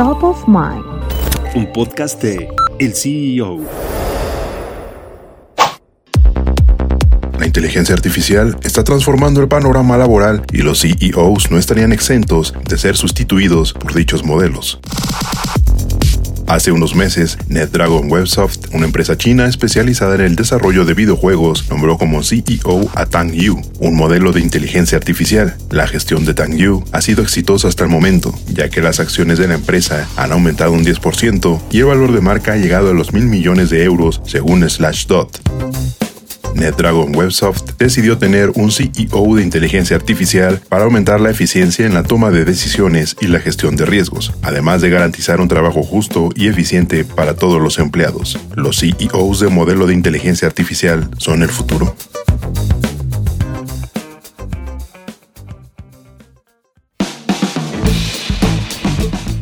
Top of Mind. Un podcast de El CEO. La inteligencia artificial está transformando el panorama laboral y los CEOs no estarían exentos de ser sustituidos por dichos modelos. Hace unos meses, NetDragon Websoft, una empresa china especializada en el desarrollo de videojuegos, nombró como CEO a Tang Yu, un modelo de inteligencia artificial. La gestión de Tang Yu ha sido exitosa hasta el momento, ya que las acciones de la empresa han aumentado un 10% y el valor de marca ha llegado a los mil millones de euros, según Slashdot. NetDragon Websoft decidió tener un CEO de inteligencia artificial para aumentar la eficiencia en la toma de decisiones y la gestión de riesgos, además de garantizar un trabajo justo y eficiente para todos los empleados. Los CEOs de modelo de inteligencia artificial son el futuro.